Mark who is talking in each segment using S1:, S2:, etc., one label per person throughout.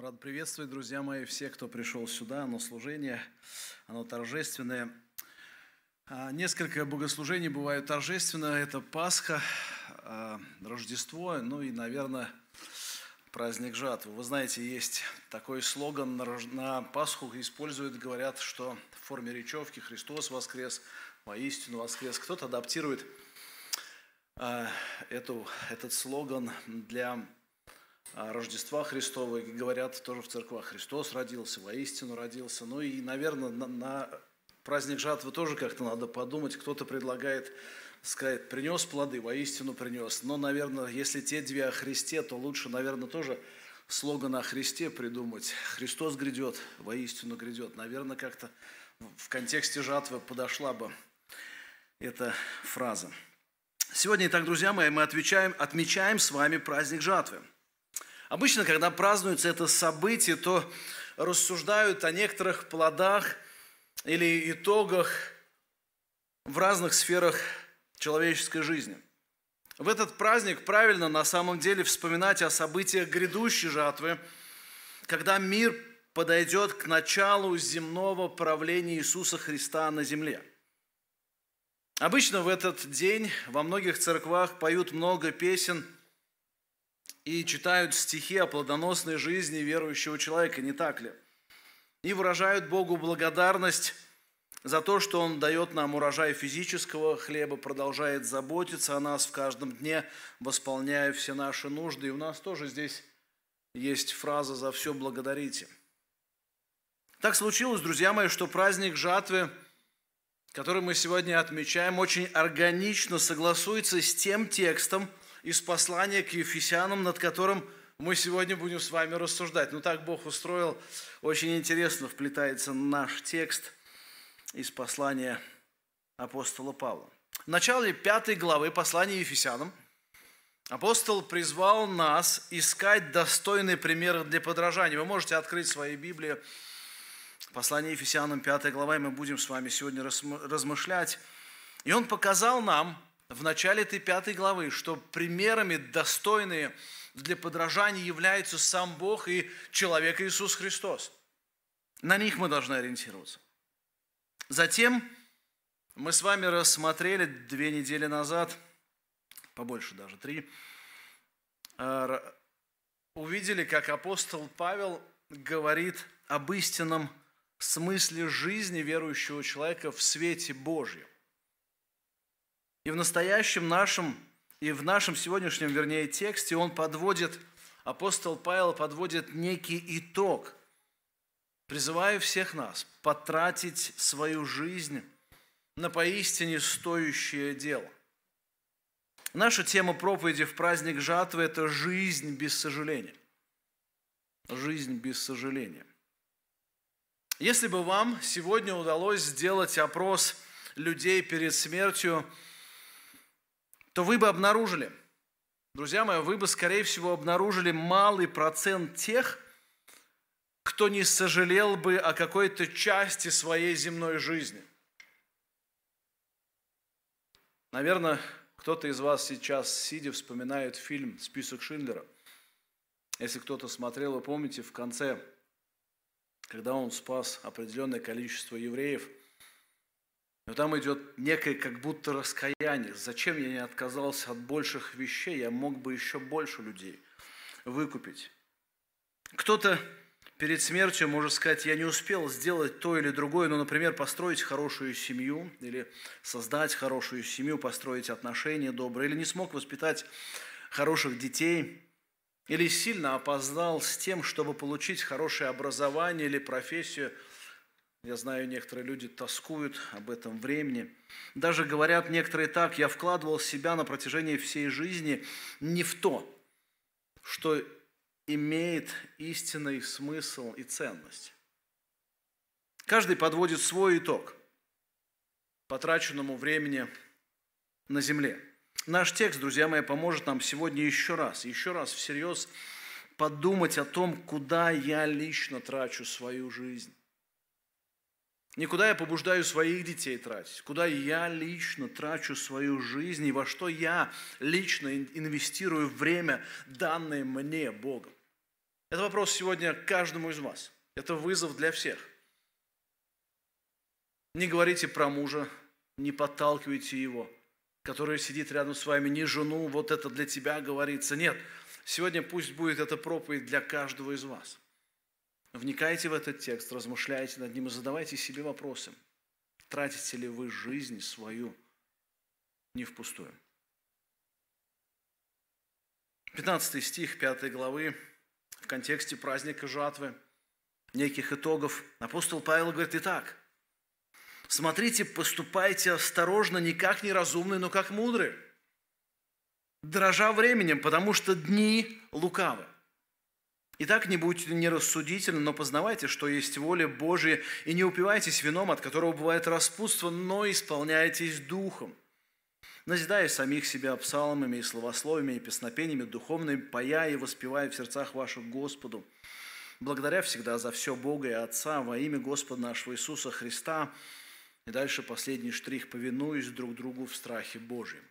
S1: Рад приветствовать, друзья мои, всех, кто пришел сюда на служение. Оно торжественное. А, несколько богослужений бывают торжественно. Это Пасха, а, Рождество, ну и, наверное, праздник жатвы. Вы знаете, есть такой слоган на Пасху используют, говорят, что в форме речевки «Христос воскрес», «Воистину воскрес». Кто-то адаптирует а, эту, этот слоган для Рождества Христова, и говорят тоже в церквах, Христос родился, воистину родился. Ну и, наверное, на, на праздник жатвы тоже как-то надо подумать. Кто-то предлагает сказать, принес плоды, воистину принес. Но, наверное, если те две о Христе, то лучше, наверное, тоже слоган о Христе придумать. Христос грядет, воистину грядет. Наверное, как-то в контексте жатвы подошла бы эта фраза. Сегодня, итак, друзья мои, мы отвечаем, отмечаем с вами праздник жатвы – Обычно, когда празднуется это событие, то рассуждают о некоторых плодах или итогах в разных сферах человеческой жизни. В этот праздник правильно на самом деле вспоминать о событиях грядущей жатвы, когда мир подойдет к началу земного правления Иисуса Христа на земле. Обычно в этот день во многих церквах поют много песен – и читают стихи о плодоносной жизни верующего человека, не так ли? И выражают Богу благодарность за то, что Он дает нам урожай физического хлеба, продолжает заботиться о нас в каждом дне, восполняя все наши нужды. И у нас тоже здесь есть фраза «За все благодарите». Так случилось, друзья мои, что праздник жатвы, который мы сегодня отмечаем, очень органично согласуется с тем текстом – из послания к Ефесянам, над которым мы сегодня будем с вами рассуждать. Ну так Бог устроил, очень интересно вплетается наш текст из послания апостола Павла. В начале пятой главы послания Ефесянам апостол призвал нас искать достойные примеры для подражания. Вы можете открыть свои Библии, послание Ефесянам 5 глава, и мы будем с вами сегодня размышлять. И он показал нам, в начале этой пятой главы, что примерами достойные для подражания являются сам Бог и человек Иисус Христос. На них мы должны ориентироваться. Затем мы с вами рассмотрели две недели назад, побольше даже, три, а, увидели, как апостол Павел говорит об истинном смысле жизни верующего человека в свете Божьем. И в настоящем нашем, и в нашем сегодняшнем, вернее, тексте он подводит, апостол Павел подводит некий итог, призывая всех нас потратить свою жизнь на поистине стоящее дело. Наша тема проповеди в праздник жатвы – это жизнь без сожаления. Жизнь без сожаления. Если бы вам сегодня удалось сделать опрос людей перед смертью – то вы бы обнаружили, друзья мои, вы бы, скорее всего, обнаружили малый процент тех, кто не сожалел бы о какой-то части своей земной жизни. Наверное, кто-то из вас сейчас, сидя, вспоминает фильм «Список Шиндлера». Если кто-то смотрел, вы помните, в конце, когда он спас определенное количество евреев – но там идет некое как будто раскаяние. Зачем я не отказался от больших вещей? Я мог бы еще больше людей выкупить. Кто-то перед смертью может сказать, я не успел сделать то или другое, ну, например, построить хорошую семью, или создать хорошую семью, построить отношения добрые, или не смог воспитать хороших детей, или сильно опоздал с тем, чтобы получить хорошее образование или профессию – я знаю, некоторые люди тоскуют об этом времени. Даже говорят некоторые так, я вкладывал себя на протяжении всей жизни не в то, что имеет истинный смысл и ценность. Каждый подводит свой итог потраченному времени на земле. Наш текст, друзья мои, поможет нам сегодня еще раз, еще раз всерьез подумать о том, куда я лично трачу свою жизнь. Никуда я побуждаю своих детей тратить, куда я лично трачу свою жизнь и во что я лично инвестирую время, данное мне Богом. Это вопрос сегодня каждому из вас. Это вызов для всех. Не говорите про мужа, не подталкивайте его, который сидит рядом с вами, не жену, вот это для тебя говорится. Нет, сегодня пусть будет эта проповедь для каждого из вас. Вникайте в этот текст, размышляйте над ним и задавайте себе вопросы. Тратите ли вы жизнь свою не впустую? 15 стих 5 главы в контексте праздника жатвы, неких итогов. Апостол Павел говорит, итак, смотрите, поступайте осторожно, не как неразумные, но как мудрые, дрожа временем, потому что дни лукавы. Итак, не будьте нерассудительны, но познавайте, что есть воля Божия, и не упивайтесь вином, от которого бывает распутство, но исполняйтесь духом. Назидая самих себя псалмами и словословиями, и песнопениями духовными, пая и воспевая в сердцах ваших Господу, благодаря всегда за все Бога и Отца во имя Господа нашего Иисуса Христа. И дальше последний штрих, повинуясь друг другу в страхе Божьем.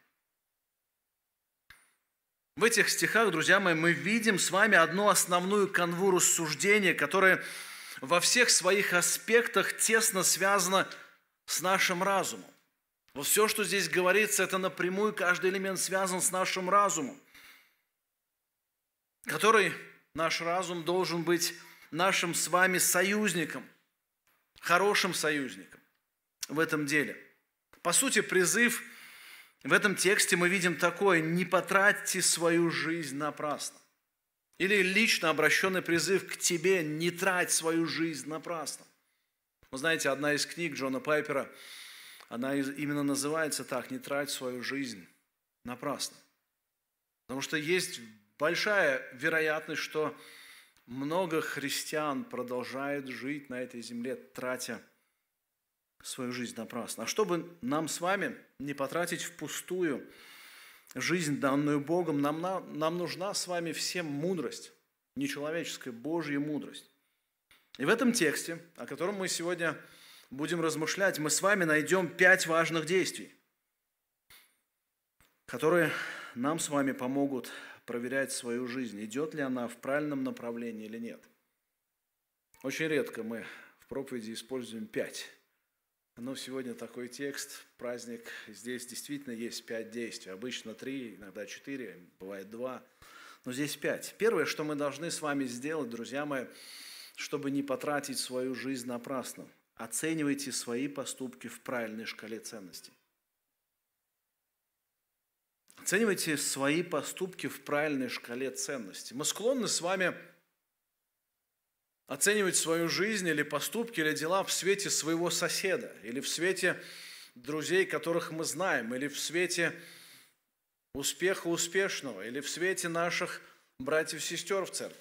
S1: В этих стихах, друзья мои, мы видим с вами одну основную канву рассуждения, которая во всех своих аспектах тесно связана с нашим разумом. Вот все, что здесь говорится, это напрямую каждый элемент связан с нашим разумом, который наш разум должен быть нашим с вами союзником, хорошим союзником в этом деле. По сути, призыв – в этом тексте мы видим такое, не потратьте свою жизнь напрасно. Или лично обращенный призыв к тебе, не трать свою жизнь напрасно. Вы знаете, одна из книг Джона Пайпера, она именно называется так, не трать свою жизнь напрасно. Потому что есть большая вероятность, что много христиан продолжают жить на этой земле, тратя свою жизнь напрасно. А чтобы нам с вами не потратить впустую жизнь, данную Богом, нам, нам нужна с вами всем мудрость, нечеловеческая, Божья мудрость. И в этом тексте, о котором мы сегодня будем размышлять, мы с вами найдем пять важных действий, которые нам с вами помогут проверять свою жизнь, идет ли она в правильном направлении или нет. Очень редко мы в проповеди используем пять но сегодня такой текст, праздник, здесь действительно есть пять действий. Обычно три, иногда четыре, бывает два, но здесь пять. Первое, что мы должны с вами сделать, друзья мои, чтобы не потратить свою жизнь напрасно, оценивайте свои поступки в правильной шкале ценностей. Оценивайте свои поступки в правильной шкале ценностей. Мы склонны с вами оценивать свою жизнь или поступки, или дела в свете своего соседа, или в свете друзей, которых мы знаем, или в свете успеха успешного, или в свете наших братьев и сестер в церкви,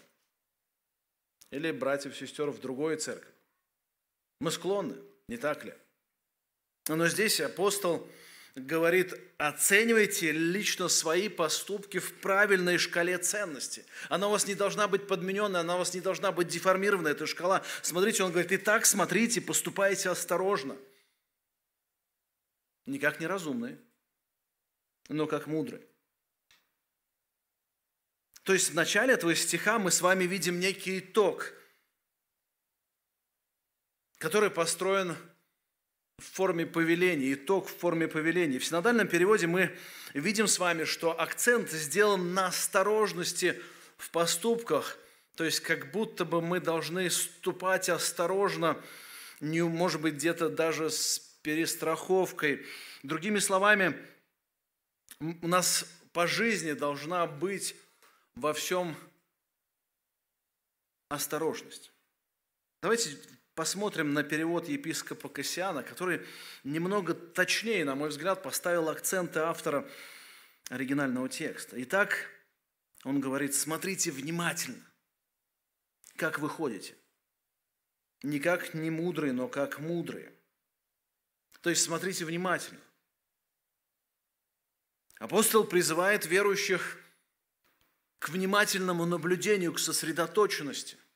S1: или братьев и сестер в другой церкви. Мы склонны, не так ли? Но здесь апостол говорит, оценивайте лично свои поступки в правильной шкале ценности. Она у вас не должна быть подмененная, она у вас не должна быть деформирована, эта шкала. Смотрите, он говорит, и так смотрите, поступайте осторожно. Не как неразумные, но как мудрые. То есть в начале этого стиха мы с вами видим некий итог, который построен в форме повеления, итог в форме повеления. В синодальном переводе мы видим с вами, что акцент сделан на осторожности в поступках, то есть как будто бы мы должны ступать осторожно, не, может быть, где-то даже с перестраховкой. Другими словами, у нас по жизни должна быть во всем осторожность. Давайте посмотрим на перевод епископа Кассиана, который немного точнее, на мой взгляд, поставил акценты автора оригинального текста. Итак, он говорит, смотрите внимательно, как вы ходите. Не как не мудрые, но как мудрые. То есть смотрите внимательно. Апостол призывает верующих к внимательному наблюдению, к сосредоточенности –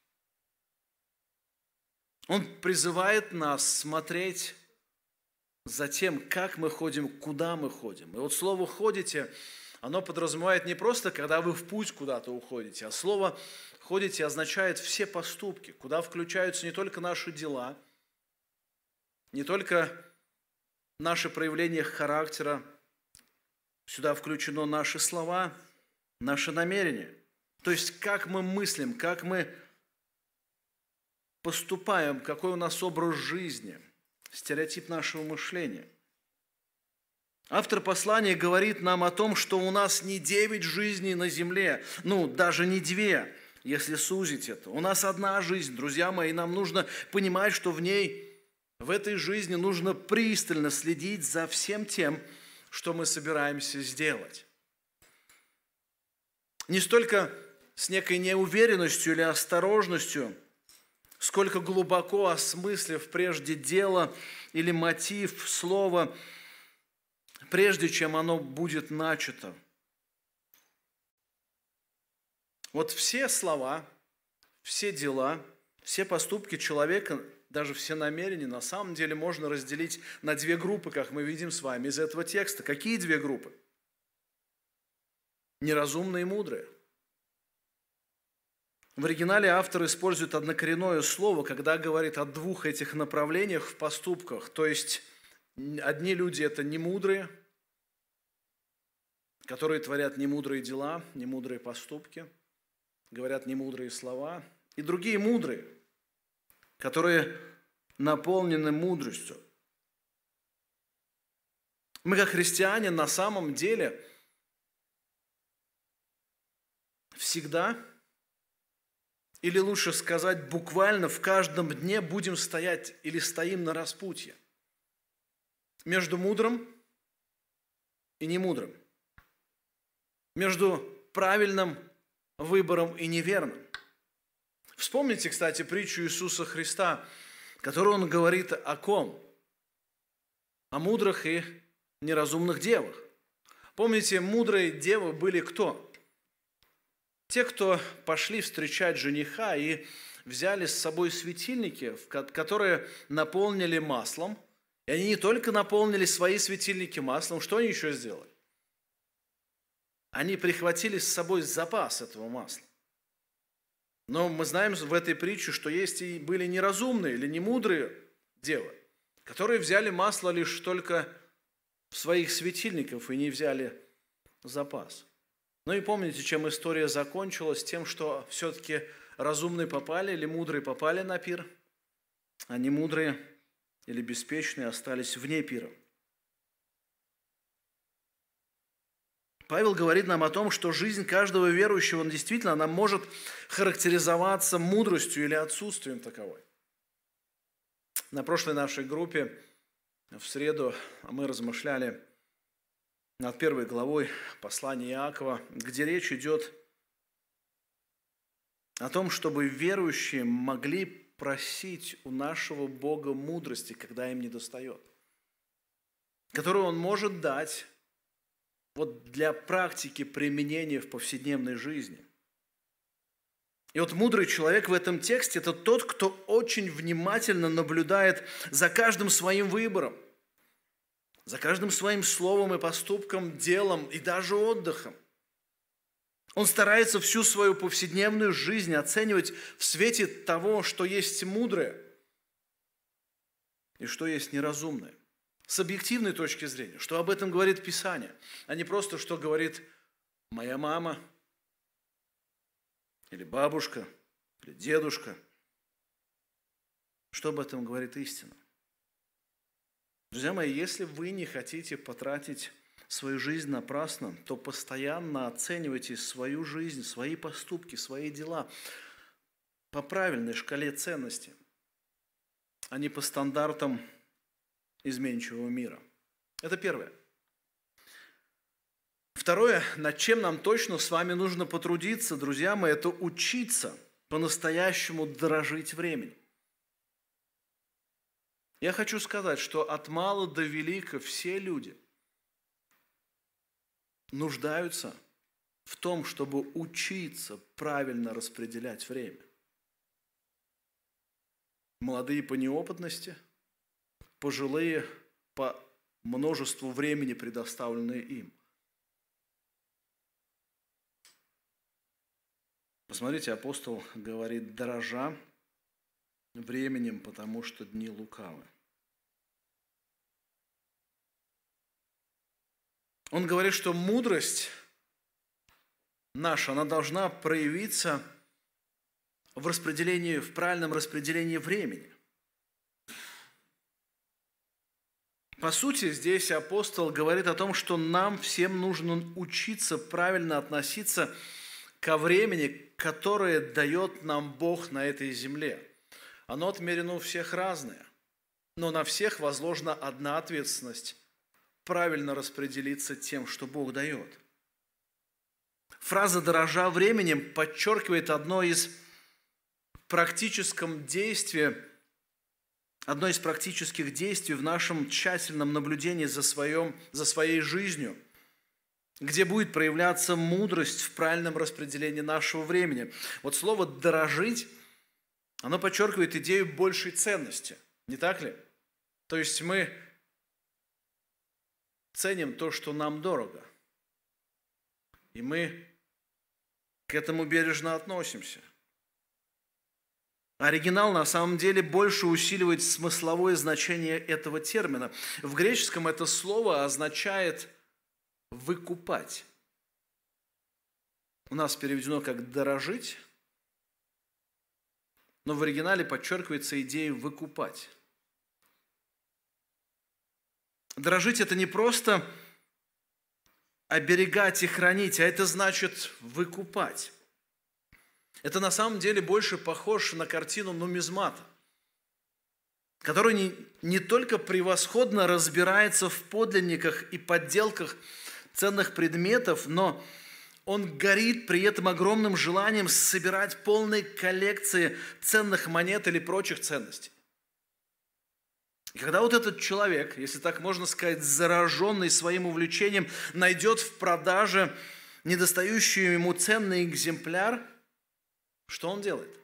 S1: он призывает нас смотреть за тем, как мы ходим, куда мы ходим. И вот слово «ходите», оно подразумевает не просто, когда вы в путь куда-то уходите, а слово Сходите означает все поступки, куда включаются не только наши дела, не только наши проявления характера, сюда включено наши слова, наши намерения. То есть как мы мыслим, как мы поступаем, какой у нас образ жизни, стереотип нашего мышления. Автор послания говорит нам о том, что у нас не девять жизней на земле, ну, даже не две, если сузить это. У нас одна жизнь, друзья мои, нам нужно понимать, что в ней, в этой жизни нужно пристально следить за всем тем, что мы собираемся сделать. Не столько с некой неуверенностью или осторожностью, сколько глубоко осмыслив прежде дело или мотив слова, прежде чем оно будет начато. Вот все слова, все дела, все поступки человека, даже все намерения, на самом деле можно разделить на две группы, как мы видим с вами из этого текста. Какие две группы? Неразумные и мудрые – в оригинале автор использует однокоренное слово, когда говорит о двух этих направлениях в поступках. То есть одни люди – это немудрые, которые творят немудрые дела, немудрые поступки, говорят немудрые слова. И другие мудрые, которые наполнены мудростью. Мы, как христиане, на самом деле всегда – или лучше сказать, буквально в каждом дне будем стоять или стоим на распутье. Между мудрым и немудрым. Между правильным выбором и неверным. Вспомните, кстати, притчу Иисуса Христа, которую он говорит о ком? О мудрых и неразумных девах. Помните, мудрые девы были кто? Те, кто пошли встречать жениха и взяли с собой светильники, которые наполнили маслом, и они не только наполнили свои светильники маслом, что они еще сделали? Они прихватили с собой запас этого масла. Но мы знаем в этой притче, что есть и были неразумные или немудрые девы, которые взяли масло лишь только в своих светильников и не взяли запас. Ну и помните, чем история закончилась? Тем, что все-таки разумные попали или мудрые попали на пир, а не мудрые или беспечные остались вне пира. Павел говорит нам о том, что жизнь каждого верующего, действительно, она может характеризоваться мудростью или отсутствием таковой. На прошлой нашей группе в среду мы размышляли над первой главой послания Иакова, где речь идет о том, чтобы верующие могли просить у нашего Бога мудрости, когда им не достает, которую Он может дать вот для практики применения в повседневной жизни. И вот мудрый человек в этом тексте – это тот, кто очень внимательно наблюдает за каждым своим выбором – за каждым своим словом и поступком, делом и даже отдыхом. Он старается всю свою повседневную жизнь оценивать в свете того, что есть мудрое и что есть неразумное. С объективной точки зрения, что об этом говорит Писание, а не просто, что говорит моя мама или бабушка или дедушка. Что об этом говорит истина? Друзья мои, если вы не хотите потратить свою жизнь напрасно, то постоянно оценивайте свою жизнь, свои поступки, свои дела по правильной шкале ценностей, а не по стандартам изменчивого мира. Это первое. Второе, над чем нам точно с вами нужно потрудиться, друзья мои, это учиться по-настоящему дорожить временем. Я хочу сказать, что от мала до велика все люди нуждаются в том, чтобы учиться правильно распределять время. Молодые по неопытности, пожилые по множеству времени, предоставленные им. Посмотрите, апостол говорит, дорожа временем, потому что дни лукавы. Он говорит, что мудрость наша, она должна проявиться в распределении, в правильном распределении времени. По сути, здесь апостол говорит о том, что нам всем нужно учиться правильно относиться ко времени, которое дает нам Бог на этой земле. Оно отмерено у всех разное, но на всех возложена одна ответственность – правильно распределиться тем, что Бог дает. Фраза «дорожа временем» подчеркивает одно из практическом действия – одно из практических действий в нашем тщательном наблюдении за, своем, за своей жизнью, где будет проявляться мудрость в правильном распределении нашего времени. Вот слово «дорожить», оно подчеркивает идею большей ценности, не так ли? То есть мы ценим то, что нам дорого, и мы к этому бережно относимся – Оригинал на самом деле больше усиливает смысловое значение этого термина. В греческом это слово означает «выкупать». У нас переведено как «дорожить», но в оригинале подчеркивается идея «выкупать». Дорожить – это не просто оберегать и хранить, а это значит выкупать. Это на самом деле больше похож на картину нумизмата, который не, не только превосходно разбирается в подлинниках и подделках ценных предметов, но он горит при этом огромным желанием собирать полные коллекции ценных монет или прочих ценностей. И когда вот этот человек, если так можно сказать, зараженный своим увлечением, найдет в продаже недостающий ему ценный экземпляр – что он делает?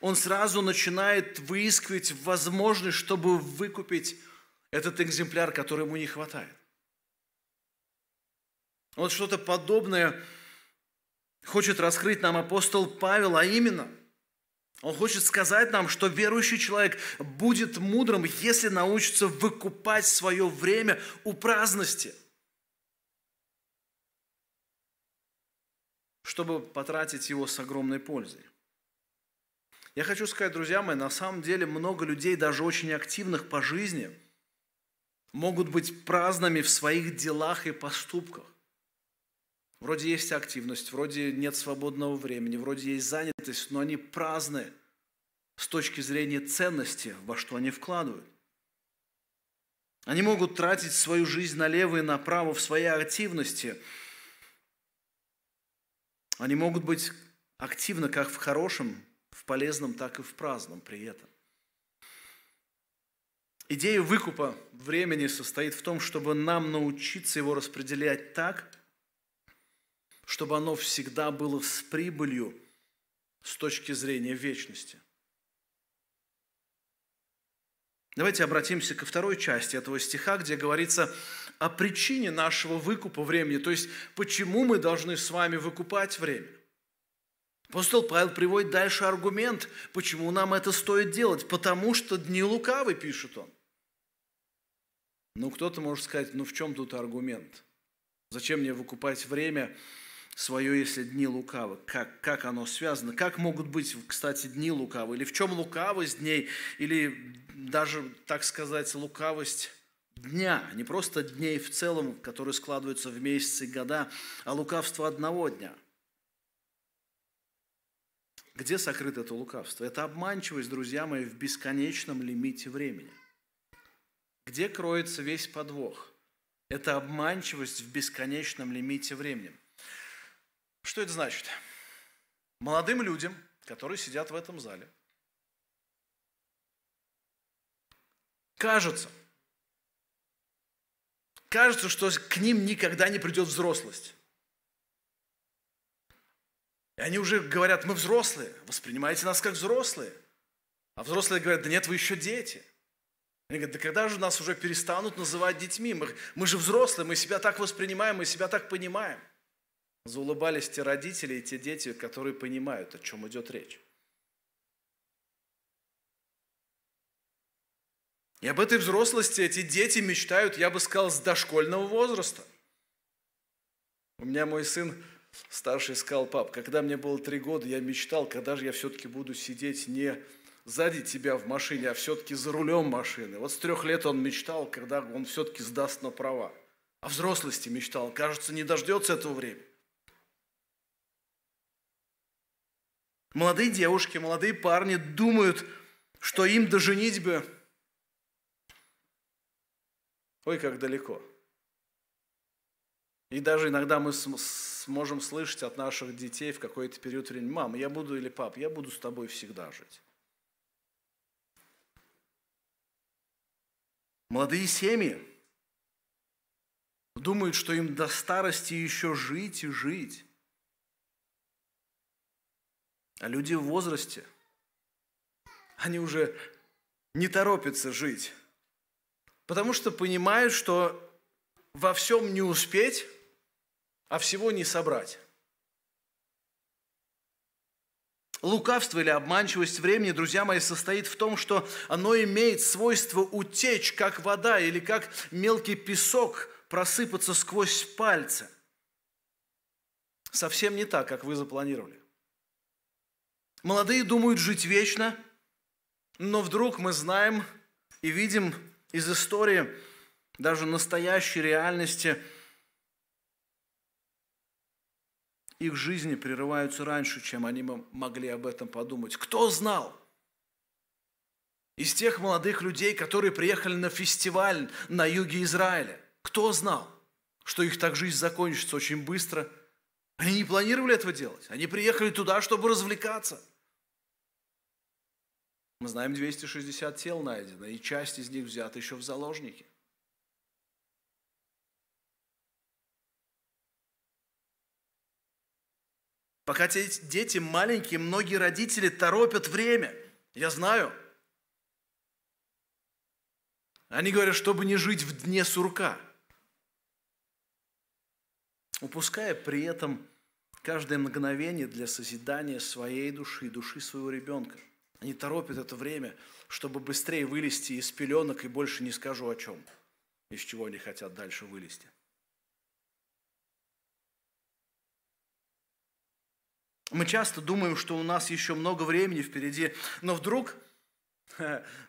S1: Он сразу начинает выискивать возможность, чтобы выкупить этот экземпляр, который ему не хватает. Вот что-то подобное хочет раскрыть нам апостол Павел, а именно, он хочет сказать нам, что верующий человек будет мудрым, если научится выкупать свое время у праздности – чтобы потратить его с огромной пользой. Я хочу сказать, друзья мои, на самом деле много людей, даже очень активных по жизни, могут быть праздными в своих делах и поступках. Вроде есть активность, вроде нет свободного времени, вроде есть занятость, но они праздны с точки зрения ценности, во что они вкладывают. Они могут тратить свою жизнь налево и направо в своей активности – они могут быть активны как в хорошем, в полезном, так и в праздном при этом. Идея выкупа времени состоит в том, чтобы нам научиться его распределять так, чтобы оно всегда было с прибылью с точки зрения вечности. Давайте обратимся ко второй части этого стиха, где говорится о причине нашего выкупа времени, то есть почему мы должны с вами выкупать время. Апостол Павел приводит дальше аргумент, почему нам это стоит делать. Потому что дни лукавы, пишет он. Ну, кто-то может сказать, ну в чем тут аргумент? Зачем мне выкупать время свое, если дни лукавы? Как, как оно связано? Как могут быть, кстати, дни лукавы? Или в чем лукавость дней? Или даже, так сказать, лукавость дня, не просто дней в целом, которые складываются в месяцы и года, а лукавство одного дня. Где сокрыто это лукавство? Это обманчивость, друзья мои, в бесконечном лимите времени. Где кроется весь подвох? Это обманчивость в бесконечном лимите времени. Что это значит? Молодым людям, которые сидят в этом зале, кажется – кажется, что к ним никогда не придет взрослость. И они уже говорят, мы взрослые, воспринимайте нас как взрослые. А взрослые говорят, да нет, вы еще дети. Они говорят, да когда же нас уже перестанут называть детьми? Мы, мы же взрослые, мы себя так воспринимаем, мы себя так понимаем. Заулыбались те родители и те дети, которые понимают, о чем идет речь. И об этой взрослости эти дети мечтают, я бы сказал, с дошкольного возраста. У меня мой сын старший сказал, пап, когда мне было три года, я мечтал, когда же я все-таки буду сидеть не сзади тебя в машине, а все-таки за рулем машины. Вот с трех лет он мечтал, когда он все-таки сдаст на права. О взрослости мечтал. Кажется, не дождется этого времени. Молодые девушки, молодые парни думают, что им до женитьбы Ой, как далеко. И даже иногда мы сможем слышать от наших детей в какой-то период времени, мама, я буду или пап, я буду с тобой всегда жить. Молодые семьи думают, что им до старости еще жить и жить. А люди в возрасте, они уже не торопятся жить. Потому что понимают, что во всем не успеть, а всего не собрать. Лукавство или обманчивость времени, друзья мои, состоит в том, что оно имеет свойство утечь, как вода или как мелкий песок просыпаться сквозь пальцы. Совсем не так, как вы запланировали. Молодые думают жить вечно, но вдруг мы знаем и видим из истории, даже настоящей реальности, их жизни прерываются раньше, чем они могли об этом подумать. Кто знал? Из тех молодых людей, которые приехали на фестиваль на юге Израиля, кто знал, что их так жизнь закончится очень быстро? Они не планировали этого делать. Они приехали туда, чтобы развлекаться – мы знаем, 260 тел найдено, и часть из них взята еще в заложники. Пока дети маленькие, многие родители торопят время. Я знаю. Они говорят, чтобы не жить в дне сурка. Упуская при этом каждое мгновение для созидания своей души, души своего ребенка – они торопят это время, чтобы быстрее вылезти из пеленок, и больше не скажу о чем, из чего они хотят дальше вылезти. Мы часто думаем, что у нас еще много времени впереди, но вдруг,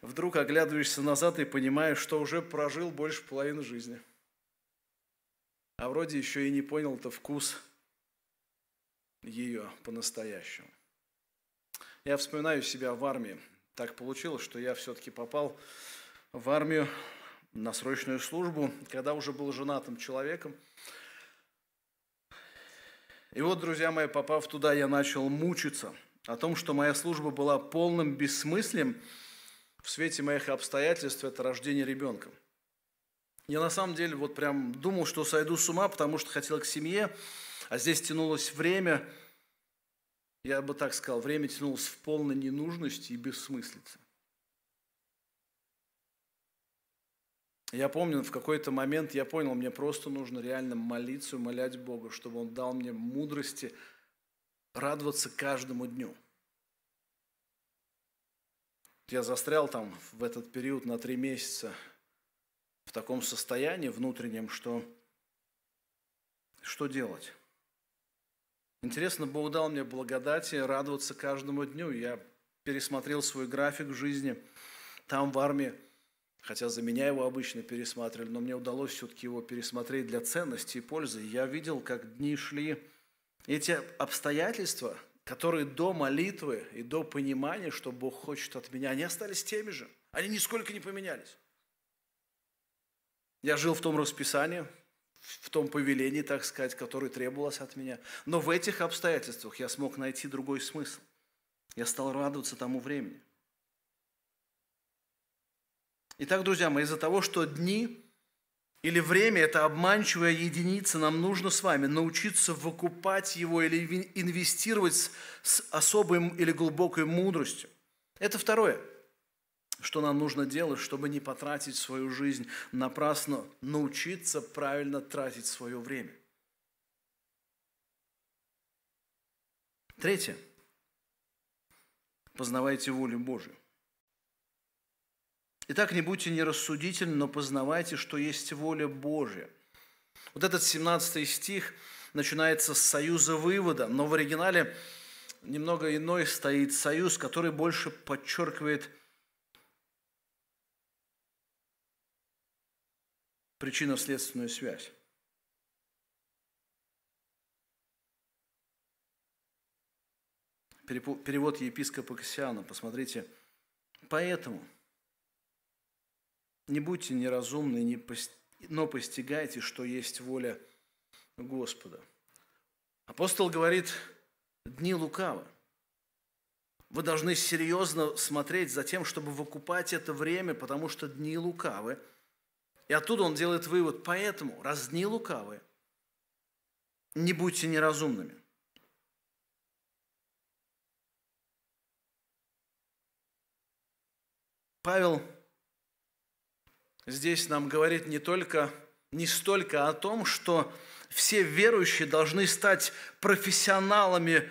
S1: вдруг оглядываешься назад и понимаешь, что уже прожил больше половины жизни. А вроде еще и не понял-то вкус ее по-настоящему. Я вспоминаю себя в армии. Так получилось, что я все-таки попал в армию на срочную службу, когда уже был женатым человеком. И вот, друзья мои, попав туда, я начал мучиться о том, что моя служба была полным бессмыслием в свете моих обстоятельств, это рождение ребенка. Я на самом деле вот прям думал, что сойду с ума, потому что хотел к семье, а здесь тянулось время – я бы так сказал, время тянулось в полной ненужности и бессмыслице. Я помню, в какой-то момент я понял, мне просто нужно реально молиться, умолять Бога, чтобы Он дал мне мудрости радоваться каждому дню. Я застрял там в этот период на три месяца в таком состоянии внутреннем, что что делать? Интересно, Бог дал мне благодати радоваться каждому дню. Я пересмотрел свой график жизни там, в армии, хотя за меня его обычно пересматривали, но мне удалось все-таки его пересмотреть для ценности и пользы. Я видел, как дни шли. Эти обстоятельства, которые до молитвы и до понимания, что Бог хочет от меня, они остались теми же. Они нисколько не поменялись. Я жил в том расписании, в том повелении, так сказать, которое требовалось от меня. Но в этих обстоятельствах я смог найти другой смысл. Я стал радоваться тому времени. Итак, друзья мои, из-за того, что дни или время – это обманчивая единица, нам нужно с вами научиться выкупать его или инвестировать с особой или глубокой мудростью. Это второе – что нам нужно делать, чтобы не потратить свою жизнь напрасно, научиться правильно тратить свое время. Третье. Познавайте волю Божию. Итак, не будьте нерассудительны, но познавайте, что есть воля Божья. Вот этот 17 стих начинается с союза вывода, но в оригинале немного иной стоит союз, который больше подчеркивает причинно-следственную связь. Перевод епископа Кассиана, посмотрите. Поэтому не будьте неразумны, но постигайте, что есть воля Господа. Апостол говорит, дни лукавы. Вы должны серьезно смотреть за тем, чтобы выкупать это время, потому что дни лукавы. И оттуда он делает вывод, поэтому, раз дни лукавы, не будьте неразумными. Павел здесь нам говорит не только, не столько о том, что все верующие должны стать профессионалами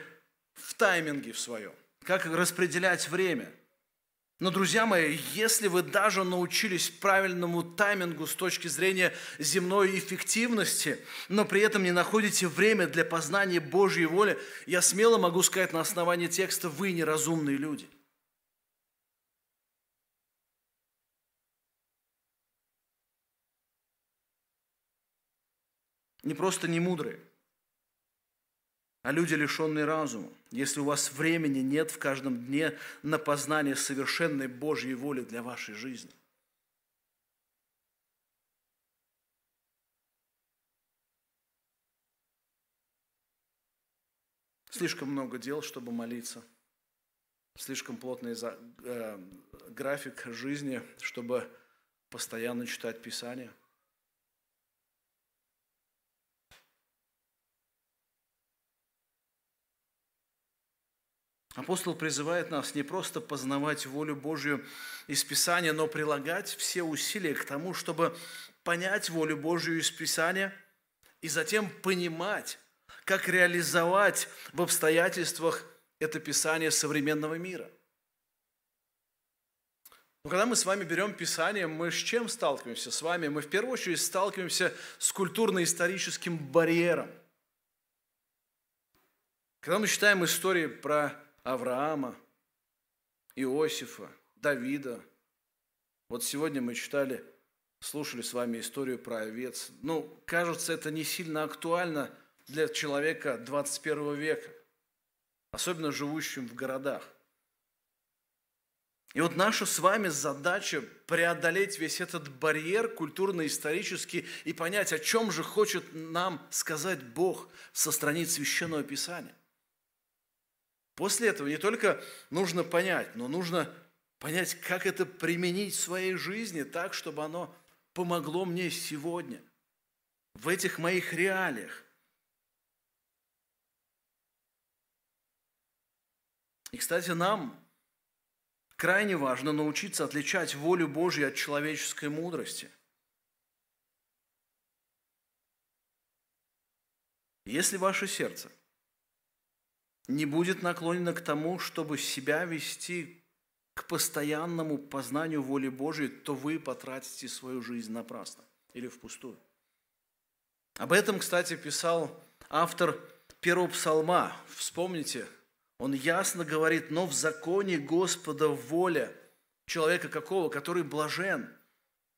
S1: в тайминге в своем, как распределять время. Но, друзья мои, если вы даже научились правильному таймингу с точки зрения земной эффективности, но при этом не находите время для познания Божьей воли, я смело могу сказать на основании текста, вы неразумные люди – не просто не мудрые, а люди, лишенные разума. Если у вас времени нет в каждом дне на познание совершенной Божьей воли для вашей жизни. Слишком много дел, чтобы молиться. Слишком плотный э, график жизни, чтобы постоянно читать Писание – Апостол призывает нас не просто познавать волю Божью из Писания, но прилагать все усилия к тому, чтобы понять волю Божью из Писания и затем понимать, как реализовать в обстоятельствах это Писание современного мира. Но когда мы с вами берем Писание, мы с чем сталкиваемся с вами? Мы в первую очередь сталкиваемся с культурно-историческим барьером. Когда мы читаем истории про Авраама, Иосифа, Давида. Вот сегодня мы читали, слушали с вами историю про овец. Ну, кажется, это не сильно актуально для человека 21 века, особенно живущим в городах. И вот наша с вами задача преодолеть весь этот барьер культурно-исторический и понять, о чем же хочет нам сказать Бог со страниц Священного Писания. После этого не только нужно понять, но нужно понять, как это применить в своей жизни так, чтобы оно помогло мне сегодня, в этих моих реалиях. И, кстати, нам крайне важно научиться отличать волю Божью от человеческой мудрости. Если ваше сердце – не будет наклонена к тому, чтобы себя вести к постоянному познанию воли Божией, то вы потратите свою жизнь напрасно или впустую. Об этом, кстати, писал автор первого псалма. Вспомните, он ясно говорит, но в законе Господа воля человека какого, который блажен –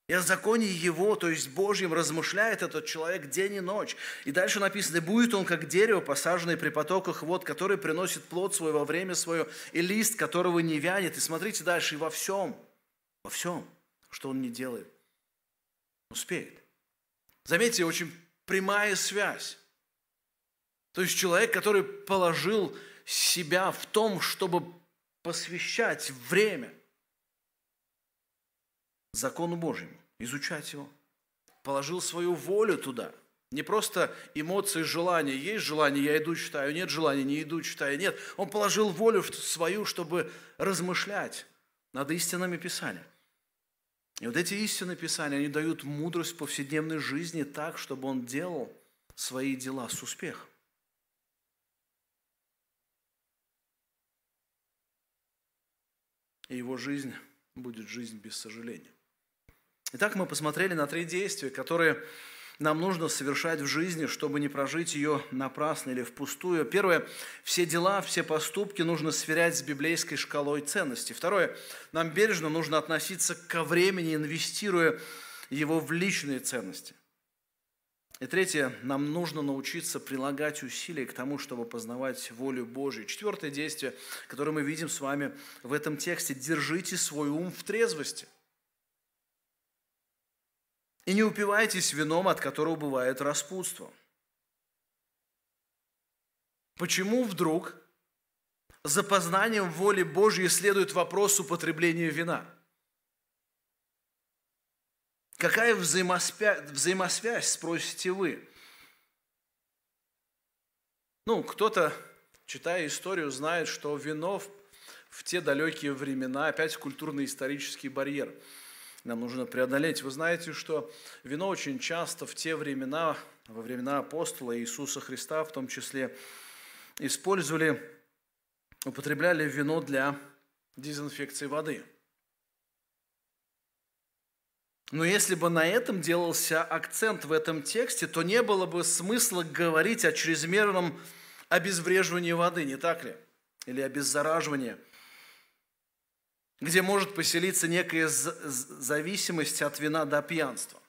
S1: и о законе Его, то есть Божьем, размышляет этот человек день и ночь. И дальше написано, будет он как дерево, посаженное при потоках вод, который приносит плод свой во время свое, и лист которого не вянет. И смотрите дальше, и во всем, во всем, что он не делает, успеет. Заметьте, очень прямая связь. То есть человек, который положил себя в том, чтобы посвящать время – закону Божьему, изучать его. Положил свою волю туда. Не просто эмоции, желания. Есть желание, я иду, читаю. Нет желания, не иду, читаю. Нет. Он положил волю свою, чтобы размышлять над истинами Писания. И вот эти истины Писания, они дают мудрость в повседневной жизни так, чтобы он делал свои дела с успехом. И его жизнь будет жизнь без сожаления. Итак, мы посмотрели на три действия, которые нам нужно совершать в жизни, чтобы не прожить ее напрасно или впустую. Первое, все дела, все поступки нужно сверять с библейской шкалой ценностей. Второе, нам бережно нужно относиться ко времени, инвестируя его в личные ценности. И третье, нам нужно научиться прилагать усилия к тому, чтобы познавать волю Божию. Четвертое действие, которое мы видим с вами в этом тексте, держите свой ум в трезвости. И не упивайтесь вином, от которого бывает распутство. Почему вдруг за познанием воли Божьей следует вопрос употребления вина? Какая взаимосвязь, спросите вы? Ну, кто-то, читая историю, знает, что вино в те далекие времена, опять культурно-исторический барьер – нам нужно преодолеть. Вы знаете, что вино очень часто в те времена, во времена апостола Иисуса Христа в том числе, использовали, употребляли вино для дезинфекции воды. Но если бы на этом делался акцент в этом тексте, то не было бы смысла говорить о чрезмерном обезвреживании воды, не так ли? Или обеззараживании – где может поселиться некая зависимость от вина до пьянства.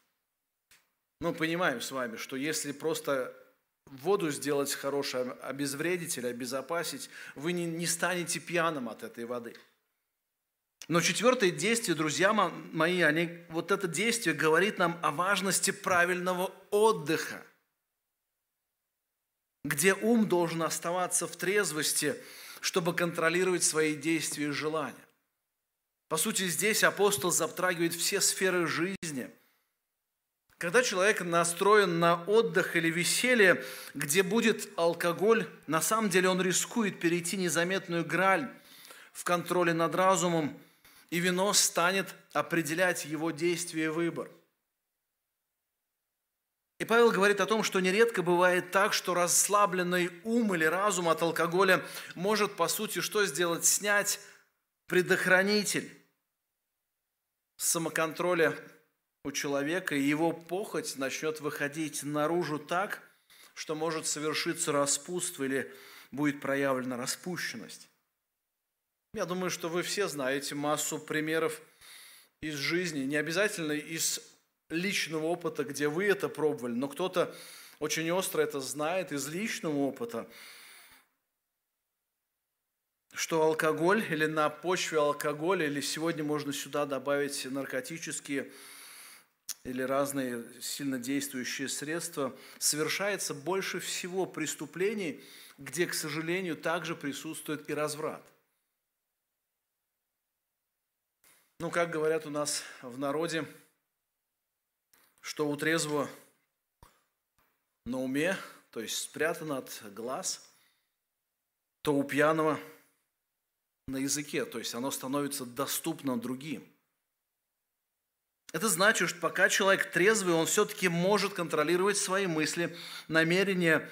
S1: Мы понимаем с вами, что если просто воду сделать хорошей, обезвредить или обезопасить, вы не, не станете пьяным от этой воды. Но четвертое действие, друзья мои, они, вот это действие говорит нам о важности правильного отдыха, где ум должен оставаться в трезвости, чтобы контролировать свои действия и желания. По сути, здесь апостол затрагивает все сферы жизни. Когда человек настроен на отдых или веселье, где будет алкоголь, на самом деле он рискует перейти незаметную граль в контроле над разумом, и вино станет определять его действия и выбор. И Павел говорит о том, что нередко бывает так, что расслабленный ум или разум от алкоголя может, по сути, что сделать? Снять предохранитель самоконтроля у человека, и его похоть начнет выходить наружу так, что может совершиться распутство или будет проявлена распущенность. Я думаю, что вы все знаете массу примеров из жизни, не обязательно из личного опыта, где вы это пробовали, но кто-то очень остро это знает из личного опыта – что алкоголь или на почве алкоголя, или сегодня можно сюда добавить наркотические или разные сильно действующие средства, совершается больше всего преступлений, где, к сожалению, также присутствует и разврат. Ну, как говорят у нас в народе, что у трезвого на уме, то есть спрятано от глаз, то у пьяного – на языке, то есть оно становится доступно другим. Это значит, что пока человек трезвый, он все-таки может контролировать свои мысли, намерения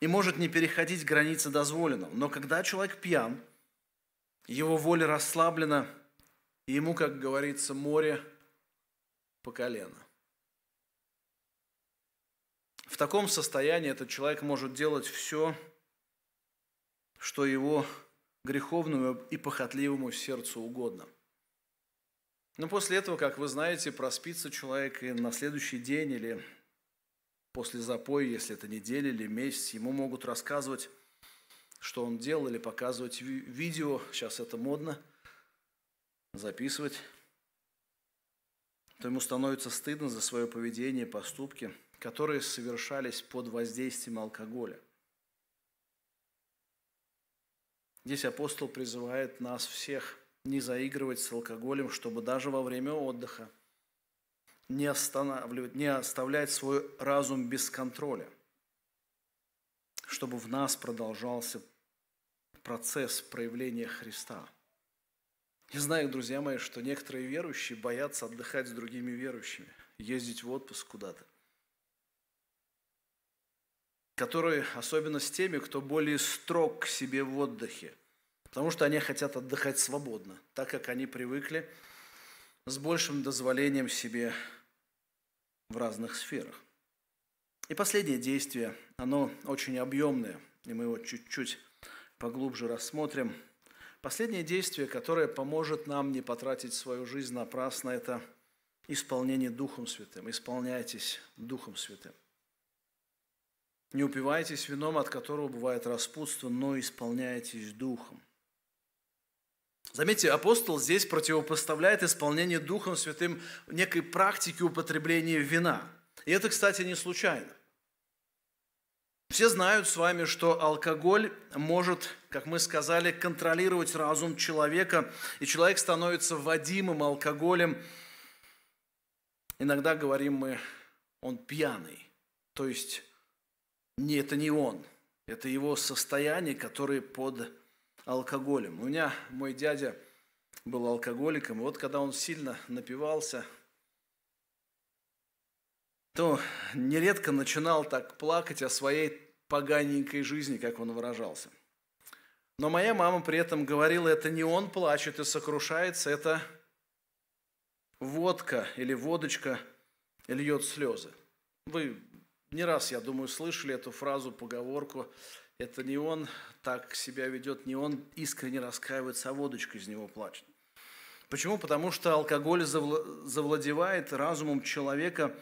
S1: и может не переходить границы дозволенного. Но когда человек пьян, его воля расслаблена, и ему, как говорится, море по колено. В таком состоянии этот человек может делать все, что его греховному и похотливому сердцу угодно. Но после этого, как вы знаете, проспится человек и на следующий день или после запоя, если это неделя или месяц, ему могут рассказывать, что он делал, или показывать видео, сейчас это модно, записывать, то ему становится стыдно за свое поведение, поступки, которые совершались под воздействием алкоголя – Здесь апостол призывает нас всех не заигрывать с алкоголем, чтобы даже во время отдыха не, останавливать, не оставлять свой разум без контроля, чтобы в нас продолжался процесс проявления Христа. Я знаю, друзья мои, что некоторые верующие боятся отдыхать с другими верующими, ездить в отпуск куда-то которые, особенно с теми, кто более строг к себе в отдыхе, потому что они хотят отдыхать свободно, так как они привыкли с большим дозволением себе в разных сферах. И последнее действие, оно очень объемное, и мы его чуть-чуть поглубже рассмотрим. Последнее действие, которое поможет нам не потратить свою жизнь напрасно, это исполнение Духом Святым. Исполняйтесь Духом Святым. Не упивайтесь вином, от которого бывает распутство, но исполняйтесь Духом. Заметьте, апостол здесь противопоставляет исполнение Духом Святым некой практике употребления вина. И это, кстати, не случайно. Все знают с вами, что алкоголь может, как мы сказали, контролировать разум человека, и человек становится водимым алкоголем. Иногда говорим мы, он пьяный. То есть не, это не он, это его состояние, которое под алкоголем. У меня мой дядя был алкоголиком, и вот когда он сильно напивался, то нередко начинал так плакать о своей поганенькой жизни, как он выражался. Но моя мама при этом говорила, это не он плачет и сокрушается, это водка или водочка льет слезы. Вы не раз, я думаю, слышали эту фразу, поговорку. Это не он так себя ведет, не он искренне раскаивается, а водочка из него плачет. Почему? Потому что алкоголь завладевает разумом человека,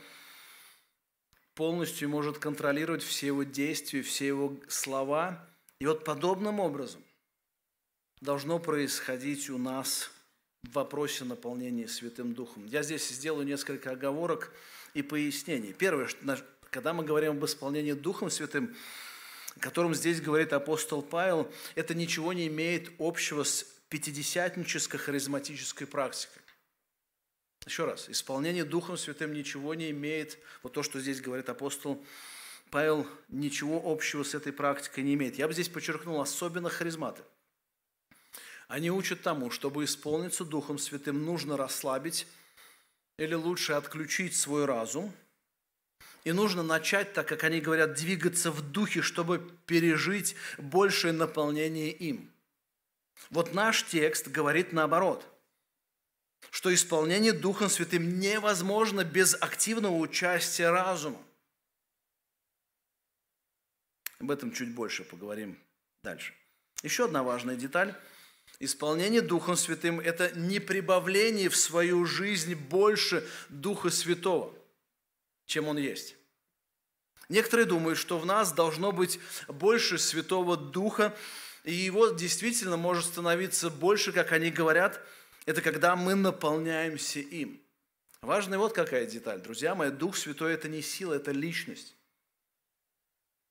S1: полностью может контролировать все его действия, все его слова. И вот подобным образом должно происходить у нас в вопросе наполнения Святым Духом. Я здесь сделаю несколько оговорок и пояснений. Первое, когда мы говорим об исполнении Духом Святым, о котором здесь говорит апостол Павел, это ничего не имеет общего с пятидесятнической харизматической практикой. Еще раз, исполнение Духом Святым ничего не имеет, вот то, что здесь говорит апостол Павел, ничего общего с этой практикой не имеет. Я бы здесь подчеркнул, особенно харизматы. Они учат тому, чтобы исполниться Духом Святым, нужно расслабить или лучше отключить свой разум – и нужно начать, так как они говорят, двигаться в духе, чтобы пережить большее наполнение им. Вот наш текст говорит наоборот, что исполнение Духом Святым невозможно без активного участия разума. Об этом чуть больше поговорим дальше. Еще одна важная деталь. Исполнение Духом Святым – это не прибавление в свою жизнь больше Духа Святого – чем он есть. Некоторые думают, что в нас должно быть больше Святого Духа, и его действительно может становиться больше, как они говорят, это когда мы наполняемся им. Важная вот какая деталь, друзья мои, Дух Святой – это не сила, это личность.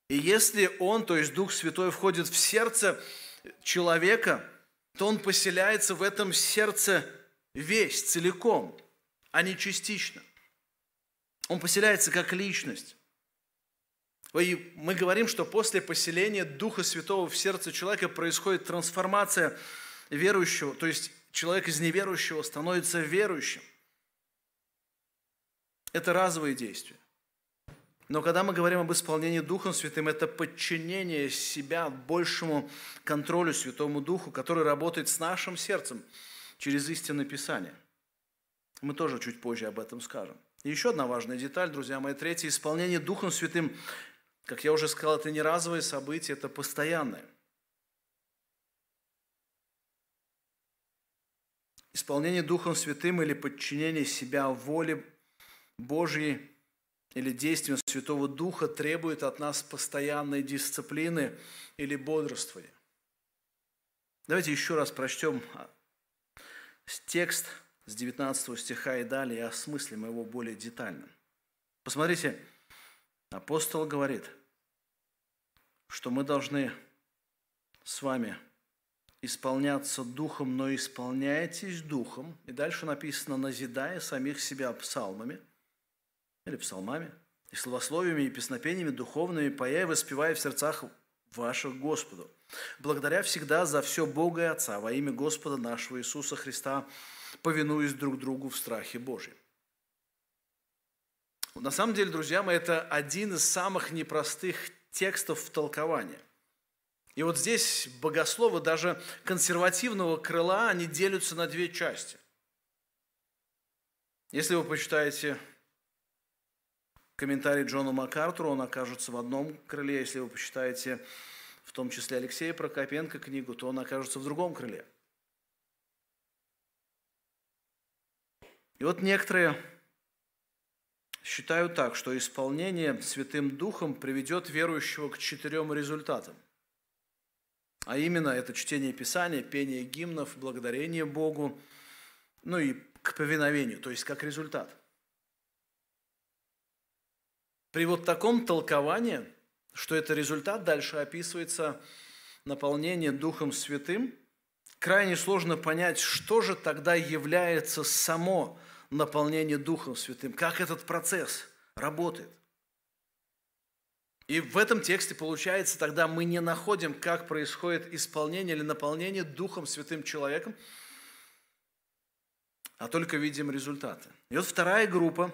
S1: И если Он, то есть Дух Святой, входит в сердце человека, то Он поселяется в этом сердце весь, целиком, а не частично. Он поселяется как личность. И мы говорим, что после поселения Духа Святого в сердце человека происходит трансформация верующего, то есть человек из неверующего становится верующим. Это разовые действия. Но когда мы говорим об исполнении Духом Святым, это подчинение себя большему контролю Святому Духу, который работает с нашим сердцем через истинное Писание. Мы тоже чуть позже об этом скажем. И еще одна важная деталь, друзья мои, третье, исполнение Духом Святым, как я уже сказал, это не разовое событие, это постоянное. Исполнение Духом Святым или подчинение себя воле Божьей или действием Святого Духа требует от нас постоянной дисциплины или бодрствования. Давайте еще раз прочтем текст с 19 стиха и далее, осмыслим его более детально. Посмотрите, апостол говорит, что мы должны с вами исполняться духом, но исполняйтесь духом. И дальше написано, назидая самих себя псалмами или псалмами, и словословиями, и песнопениями духовными, поя и воспевая в сердцах ваших Господу. Благодаря всегда за все Бога и Отца во имя Господа нашего Иисуса Христа, повинуясь друг другу в страхе Божьем. На самом деле, друзья мои, это один из самых непростых текстов в толковании. И вот здесь богословы даже консервативного крыла, они делятся на две части. Если вы почитаете комментарий Джона МакАртура, он окажется в одном крыле. Если вы почитаете в том числе Алексея Прокопенко книгу, то он окажется в другом крыле. И вот некоторые считают так, что исполнение Святым Духом приведет верующего к четырем результатам. А именно это чтение Писания, пение гимнов, благодарение Богу, ну и к повиновению, то есть как результат. При вот таком толковании, что это результат, дальше описывается наполнение Духом Святым, крайне сложно понять, что же тогда является само наполнение Духом Святым, как этот процесс работает. И в этом тексте, получается, тогда мы не находим, как происходит исполнение или наполнение Духом Святым человеком, а только видим результаты. И вот вторая группа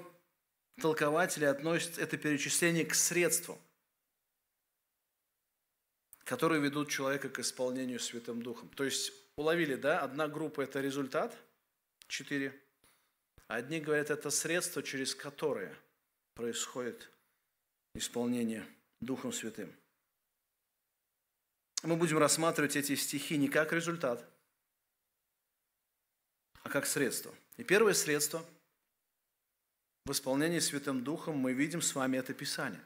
S1: толкователей относит это перечисление к средствам, которые ведут человека к исполнению Святым Духом. То есть уловили, да, одна группа – это результат, четыре. Одни говорят, это средство, через которое происходит исполнение Духом Святым. Мы будем рассматривать эти стихи не как результат, а как средство. И первое средство в исполнении Святым Духом мы видим с вами это Писание.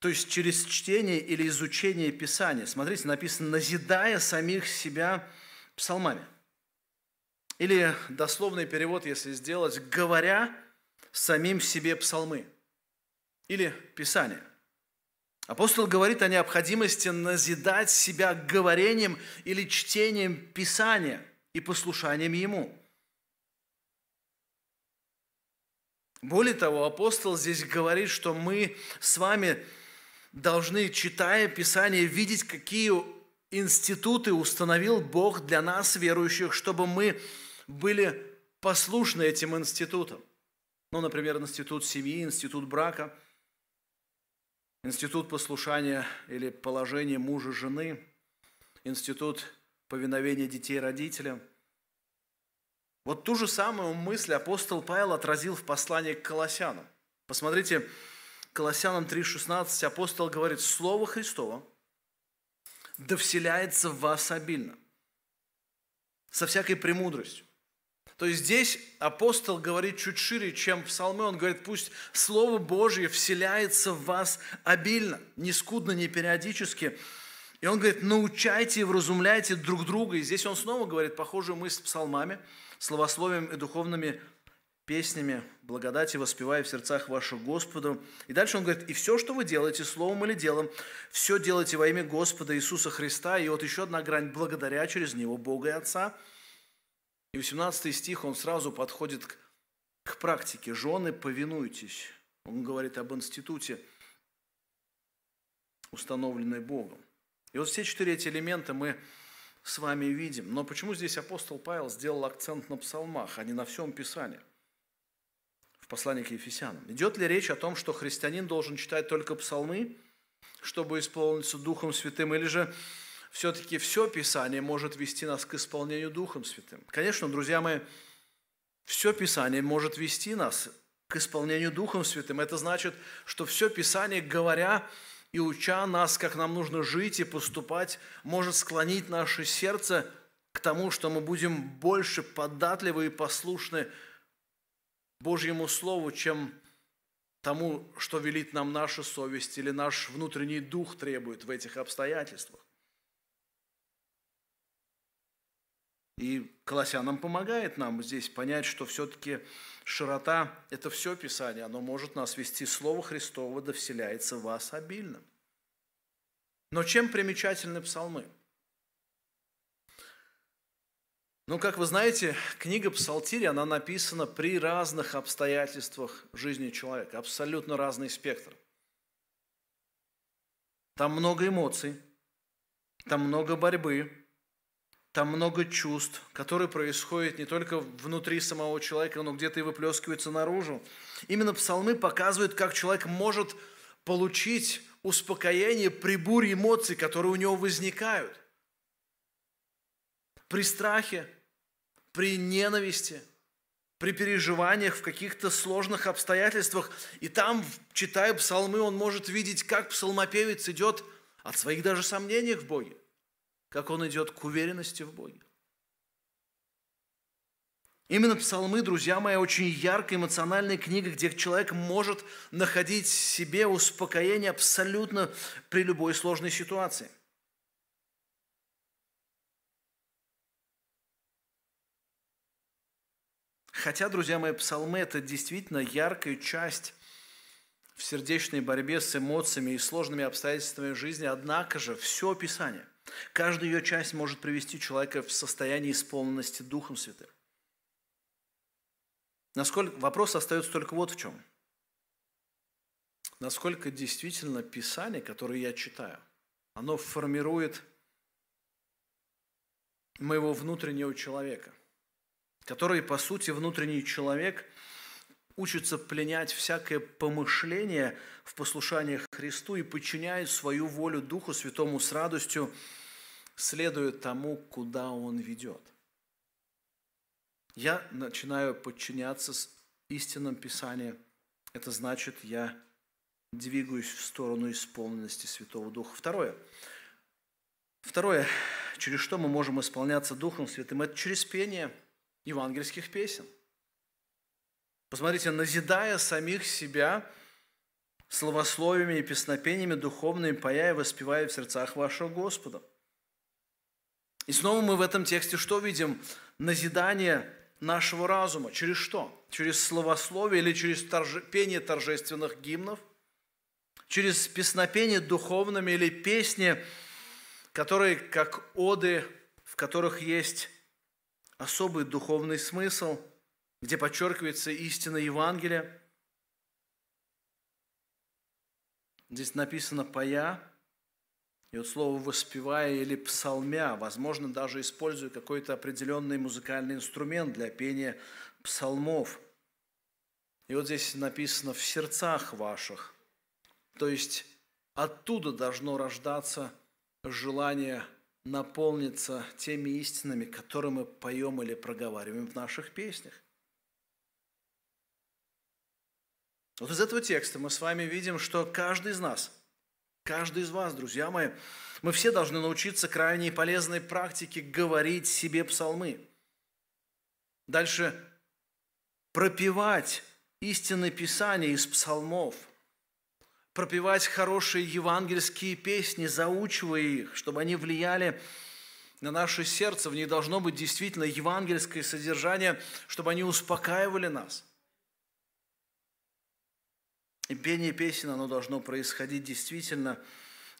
S1: То есть через чтение или изучение Писания. Смотрите, написано «назидая самих себя псалмами». Или дословный перевод, если сделать, говоря самим себе псалмы. Или Писание. Апостол говорит о необходимости назидать себя говорением или чтением Писания и послушанием Ему. Более того, апостол здесь говорит, что мы с вами должны, читая Писание, видеть, какие институты установил Бог для нас, верующих, чтобы мы были послушны этим институтам. Ну, например, институт семьи, институт брака, институт послушания или положения мужа, жены, институт повиновения детей родителям. Вот ту же самую мысль апостол Павел отразил в послании к Колоссянам. Посмотрите, Колоссянам 3,16 апостол говорит, «Слово Христово да вселяется в вас обильно, со всякой премудростью, то есть здесь апостол говорит чуть шире, чем в псалме. Он говорит, пусть Слово Божье вселяется в вас обильно, не скудно, не периодически. И он говорит, научайте и вразумляйте друг друга. И здесь он снова говорит похожую мысль псалмами, словословием и духовными песнями, благодати воспевая в сердцах ваших Господу. И дальше он говорит, и все, что вы делаете, словом или делом, все делайте во имя Господа Иисуса Христа. И вот еще одна грань, благодаря через Него Бога и Отца – и 18 стих, он сразу подходит к, к практике. Жены, повинуйтесь. Он говорит об институте, установленной Богом. И вот все четыре эти элемента мы с вами видим. Но почему здесь апостол Павел сделал акцент на псалмах, а не на всем Писании? В послании к Ефесянам. Идет ли речь о том, что христианин должен читать только псалмы, чтобы исполниться Духом Святым, или же все-таки все Писание может вести нас к исполнению Духом Святым. Конечно, друзья мои, все Писание может вести нас к исполнению Духом Святым. Это значит, что все Писание, говоря и уча нас, как нам нужно жить и поступать, может склонить наше сердце к тому, что мы будем больше податливы и послушны Божьему Слову, чем тому, что велит нам наша совесть или наш внутренний дух требует в этих обстоятельствах. И Колоссянам помогает нам здесь понять, что все-таки широта – это все Писание, оно может нас вести. Слово Христово да вселяется в вас обильно. Но чем примечательны псалмы? Ну, как вы знаете, книга Псалтири, она написана при разных обстоятельствах жизни человека, абсолютно разный спектр. Там много эмоций, там много борьбы, там много чувств, которые происходят не только внутри самого человека, но где-то и выплескиваются наружу. Именно псалмы показывают, как человек может получить успокоение при буре эмоций, которые у него возникают. При страхе, при ненависти, при переживаниях, в каких-то сложных обстоятельствах. И там, читая псалмы, он может видеть, как псалмопевец идет от своих даже сомнений в Боге, как он идет к уверенности в Боге. Именно псалмы, друзья мои, очень яркая эмоциональная книга, где человек может находить себе успокоение абсолютно при любой сложной ситуации. Хотя, друзья мои, псалмы – это действительно яркая часть в сердечной борьбе с эмоциями и сложными обстоятельствами жизни, однако же все Писание, каждая ее часть может привести человека в состояние исполненности Духом Святым. Насколько, вопрос остается только вот в чем. Насколько действительно Писание, которое я читаю, оно формирует моего внутреннего человека, который, по сути, внутренний человек учится пленять всякое помышление в послушании Христу и подчиняет свою волю Духу Святому с радостью, следуя тому, куда Он ведет – я начинаю подчиняться истинам Писания. Это значит, я двигаюсь в сторону исполненности Святого Духа. Второе. Второе, через что мы можем исполняться Духом Святым, это через пение евангельских песен. Посмотрите, назидая самих себя словословиями и песнопениями духовными, пая и воспевая в сердцах вашего Господа. И снова мы в этом тексте что видим? Назидание нашего разума. Через что? Через словословие или через торже... пение торжественных гимнов? Через песнопение духовными или песни, которые как оды, в которых есть особый духовный смысл, где подчеркивается истина Евангелия. Здесь написано «пая», и вот слово «воспевая» или «псалмя», возможно, даже используя какой-то определенный музыкальный инструмент для пения псалмов. И вот здесь написано «в сердцах ваших». То есть оттуда должно рождаться желание наполниться теми истинами, которые мы поем или проговариваем в наших песнях. Вот из этого текста мы с вами видим, что каждый из нас – Каждый из вас, друзья мои, мы все должны научиться крайне полезной практике говорить себе псалмы. Дальше пропевать истинное Писание из псалмов, пропевать хорошие евангельские песни, заучивая их, чтобы они влияли на наше сердце, в них должно быть действительно евангельское содержание, чтобы они успокаивали нас. И пение песен, оно должно происходить действительно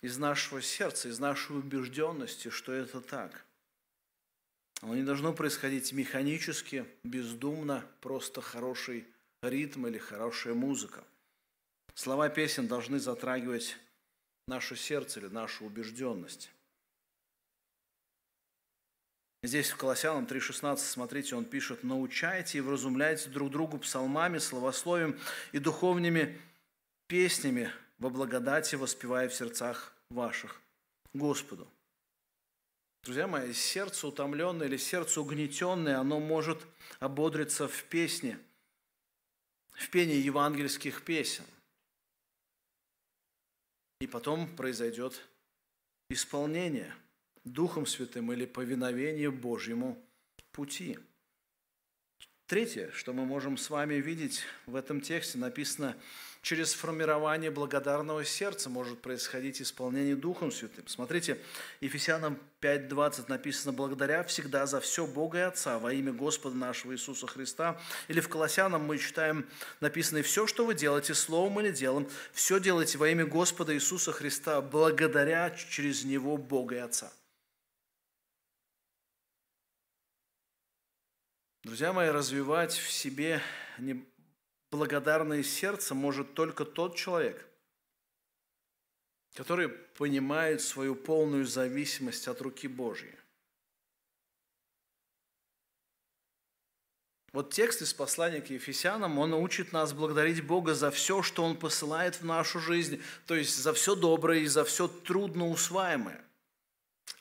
S1: из нашего сердца, из нашей убежденности, что это так. Оно не должно происходить механически, бездумно, просто хороший ритм или хорошая музыка. Слова песен должны затрагивать наше сердце или нашу убежденность. Здесь в Колоссянам 3.16, смотрите, он пишет, «Научайте и вразумляйте друг другу псалмами, словословием и духовными песнями во благодати воспевая в сердцах ваших Господу. Друзья мои, сердце утомленное или сердце угнетенное, оно может ободриться в песне, в пении евангельских песен. И потом произойдет исполнение Духом Святым или повиновение Божьему пути. Третье, что мы можем с вами видеть в этом тексте, написано – через формирование благодарного сердца может происходить исполнение Духом Святым. Смотрите, Ефесянам 5.20 написано «Благодаря всегда за все Бога и Отца во имя Господа нашего Иисуса Христа». Или в Колоссянам мы читаем написано «И все, что вы делаете, словом или делом, все делайте во имя Господа Иисуса Христа, благодаря через Него Бога и Отца». Друзья мои, развивать в себе благодарное сердце может только тот человек, который понимает свою полную зависимость от руки Божьей. Вот текст из послания к Ефесянам, он учит нас благодарить Бога за все, что Он посылает в нашу жизнь, то есть за все доброе и за все трудно усваиваемое.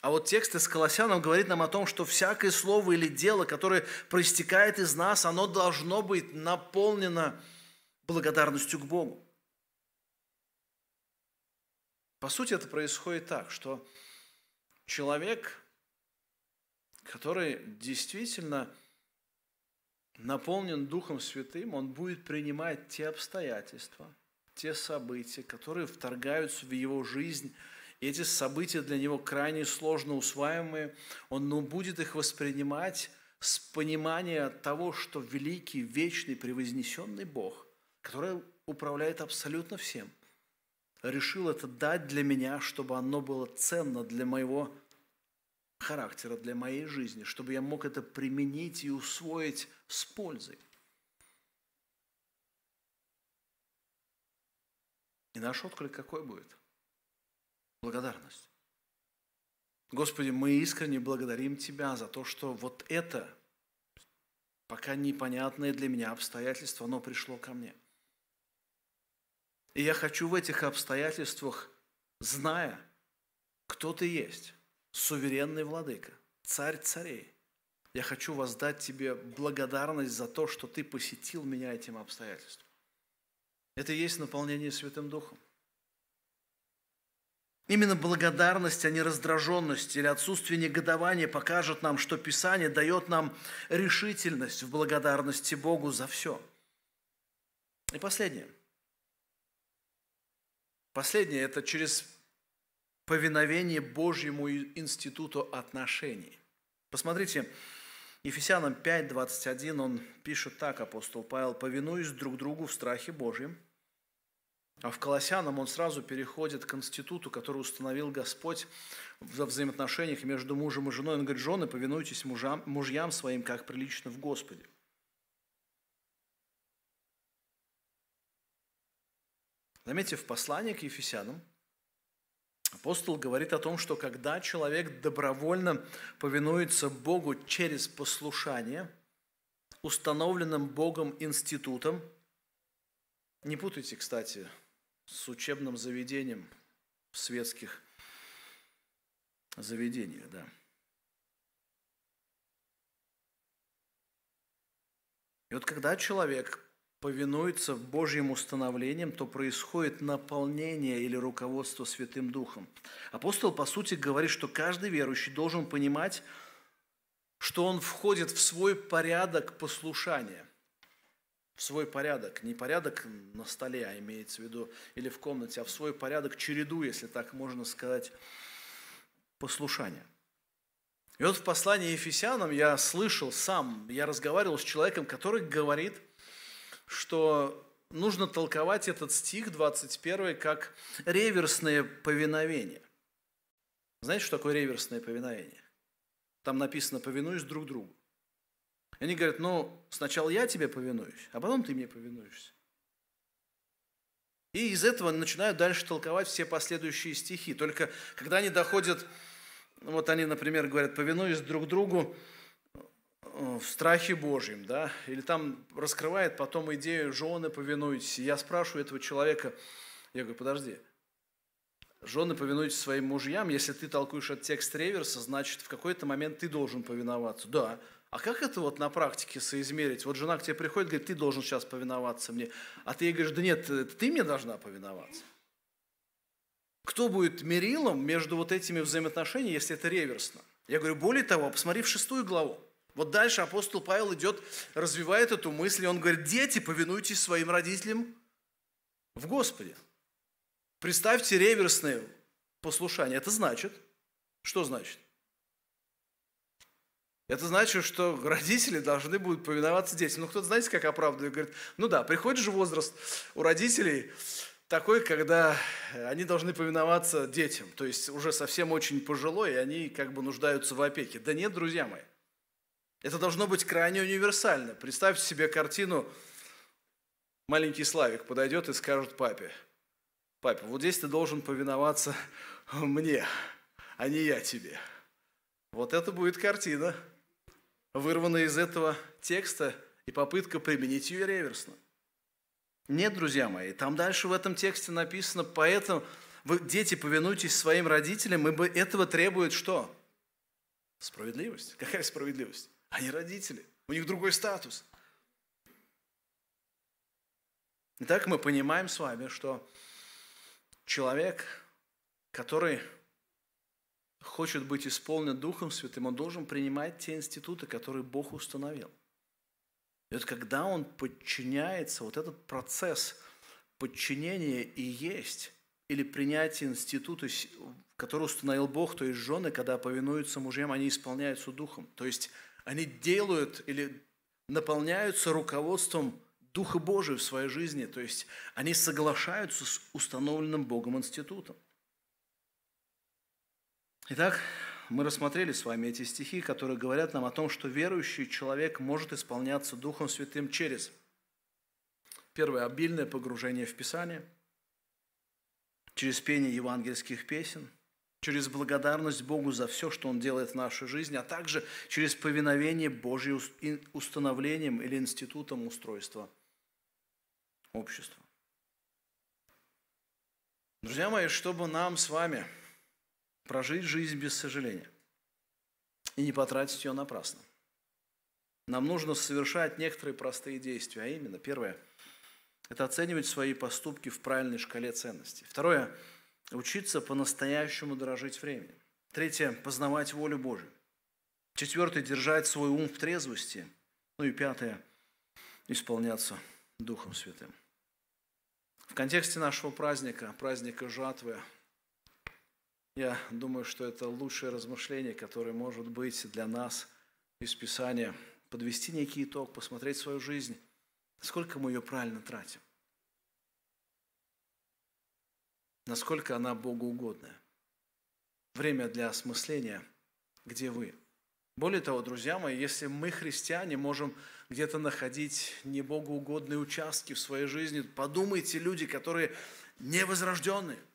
S1: А вот текст из Колоссянам говорит нам о том, что всякое слово или дело, которое проистекает из нас, оно должно быть наполнено благодарностью к Богу. По сути, это происходит так, что человек, который действительно наполнен Духом Святым, он будет принимать те обстоятельства, те события, которые вторгаются в его жизнь, и эти события для него крайне сложно усваиваемые, он ну, будет их воспринимать с понимания того, что великий, вечный, превознесенный Бог, который управляет абсолютно всем, решил это дать для меня, чтобы оно было ценно для моего характера, для моей жизни, чтобы я мог это применить и усвоить с пользой. И наш отклик какой будет? Благодарность. Господи, мы искренне благодарим Тебя за то, что вот это, пока непонятное для меня обстоятельство, оно пришло ко мне. И я хочу в этих обстоятельствах, зная, кто Ты есть, суверенный владыка, царь царей, я хочу воздать Тебе благодарность за то, что Ты посетил меня этим обстоятельством. Это и есть наполнение Святым Духом. Именно благодарность, а не раздраженность или отсутствие негодования покажет нам, что Писание дает нам решительность в благодарности Богу за все. И последнее. Последнее – это через повиновение Божьему институту отношений. Посмотрите, Ефесянам 5, 21 он пишет так, апостол Павел, «Повинуясь друг другу в страхе Божьем». А в Колоссянам он сразу переходит к институту, который установил Господь в взаимоотношениях между мужем и женой. Он говорит, жены, повинуйтесь мужам, мужьям своим, как прилично в Господе. Заметьте, в послании к Ефесянам апостол говорит о том, что когда человек добровольно повинуется Богу через послушание, установленным Богом институтом, не путайте, кстати, с учебным заведением в светских заведениях, да. И вот когда человек повинуется Божьим установлениям, то происходит наполнение или руководство Святым Духом. Апостол, по сути, говорит, что каждый верующий должен понимать, что он входит в свой порядок послушания в свой порядок, не порядок на столе, а имеется в виду, или в комнате, а в свой порядок череду, если так можно сказать, послушания. И вот в послании Ефесянам я слышал сам, я разговаривал с человеком, который говорит, что нужно толковать этот стих 21 как реверсное повиновение. Знаете, что такое реверсное повиновение? Там написано «повинуюсь друг другу». И они говорят, ну, сначала я тебе повинуюсь, а потом ты мне повинуешься. И из этого начинают дальше толковать все последующие стихи. Только когда они доходят, вот они, например, говорят, повинуюсь друг другу э, в страхе Божьем, да, или там раскрывает потом идею жены повинуйтесь. Я спрашиваю этого человека, я говорю, подожди, жены повинуйтесь своим мужьям, если ты толкуешь этот текст реверса, значит, в какой-то момент ты должен повиноваться. Да, а как это вот на практике соизмерить? Вот жена к тебе приходит, говорит, ты должен сейчас повиноваться мне. А ты ей говоришь, да нет, ты мне должна повиноваться. Кто будет мерилом между вот этими взаимоотношениями, если это реверсно? Я говорю, более того, посмотри в шестую главу. Вот дальше апостол Павел идет, развивает эту мысль, и он говорит, дети, повинуйтесь своим родителям в Господе. Представьте реверсное послушание. Это значит, что значит? Это значит, что родители должны будут повиноваться детям. Ну, кто-то, знаете, как оправдывает? Говорит, ну да, приходит же возраст у родителей такой, когда они должны повиноваться детям. То есть уже совсем очень пожилой, и они как бы нуждаются в опеке. Да нет, друзья мои. Это должно быть крайне универсально. Представьте себе картину, маленький Славик подойдет и скажет папе, папе, вот здесь ты должен повиноваться мне, а не я тебе. Вот это будет картина вырванная из этого текста и попытка применить ее реверсно. Нет, друзья мои, там дальше в этом тексте написано, поэтому вы, дети, повинуйтесь своим родителям, ибо этого требует что? Справедливость. Какая справедливость? Они родители, у них другой статус. Итак, мы понимаем с вами, что человек, который хочет быть исполнен Духом Святым, он должен принимать те институты, которые Бог установил. И вот когда он подчиняется, вот этот процесс подчинения и есть, или принятие института, который установил Бог, то есть жены, когда повинуются мужьям, они исполняются Духом. То есть они делают или наполняются руководством Духа Божия в своей жизни, то есть они соглашаются с установленным Богом институтом. Итак, мы рассмотрели с вами эти стихи, которые говорят нам о том, что верующий человек может исполняться Духом Святым через первое – обильное погружение в Писание, через пение евангельских песен, через благодарность Богу за все, что Он делает в нашей жизни, а также через повиновение Божьим установлением или институтом устройства общества. Друзья мои, чтобы нам с вами – прожить жизнь без сожаления и не потратить ее напрасно. Нам нужно совершать некоторые простые действия, а именно, первое – это оценивать свои поступки в правильной шкале ценностей. Второе – учиться по-настоящему дорожить временем. Третье – познавать волю Божию. Четвертое – держать свой ум в трезвости. Ну и пятое – исполняться Духом Святым. В контексте нашего праздника, праздника жатвы, я думаю, что это лучшее размышление, которое может быть для нас из Писания. Подвести некий итог, посмотреть свою жизнь, сколько мы ее правильно тратим. Насколько она богоугодная. Время для осмысления, где вы. Более того, друзья мои, если мы, христиане, можем где-то находить небогоугодные участки в своей жизни, подумайте, люди, которые невозрожденные –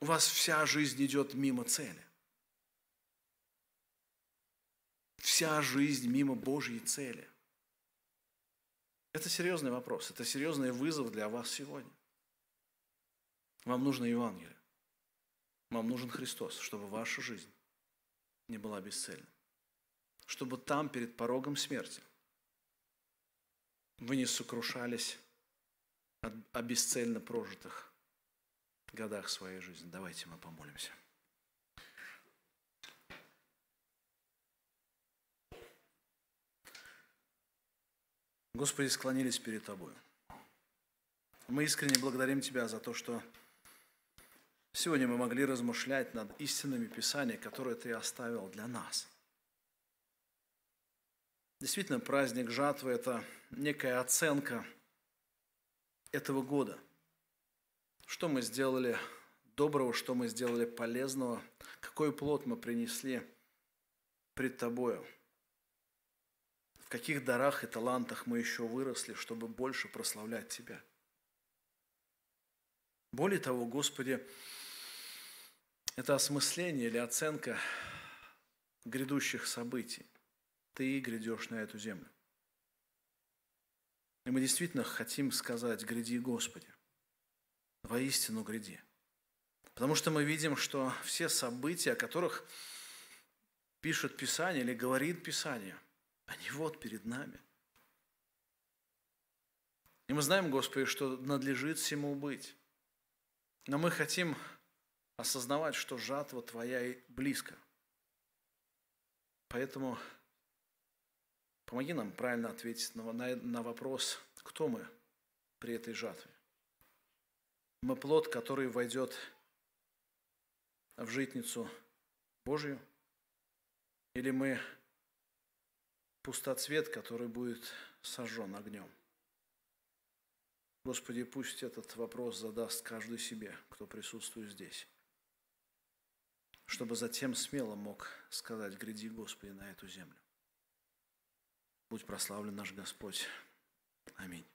S1: у вас вся жизнь идет мимо цели. Вся жизнь мимо Божьей цели. Это серьезный вопрос, это серьезный вызов для вас сегодня. Вам нужно Евангелие. Вам нужен Христос, чтобы ваша жизнь не была бесцельной. Чтобы там, перед порогом смерти, вы не сокрушались о бесцельно прожитых годах своей жизни. Давайте мы помолимся. Господи, склонились перед Тобой. Мы искренне благодарим Тебя за то, что сегодня мы могли размышлять над истинными Писаниями, которые Ты оставил для нас. Действительно, праздник жатвы – это некая оценка этого года – что мы сделали доброго, что мы сделали полезного, какой плод мы принесли пред Тобою, в каких дарах и талантах мы еще выросли, чтобы больше прославлять Тебя. Более того, Господи, это осмысление или оценка грядущих событий. Ты грядешь на эту землю. И мы действительно хотим сказать, гряди, Господи воистину гряди. Потому что мы видим, что все события, о которых пишет Писание или говорит Писание, они вот перед нами. И мы знаем, Господи, что надлежит всему быть. Но мы хотим осознавать, что жатва Твоя близко. Поэтому помоги нам правильно ответить на, на вопрос, кто мы при этой жатве. Мы плод, который войдет в житницу Божью? Или мы пустоцвет, который будет сожжен огнем? Господи, пусть этот вопрос задаст каждый себе, кто присутствует здесь, чтобы затем смело мог сказать, гряди, Господи, на эту землю. Будь прославлен наш Господь. Аминь.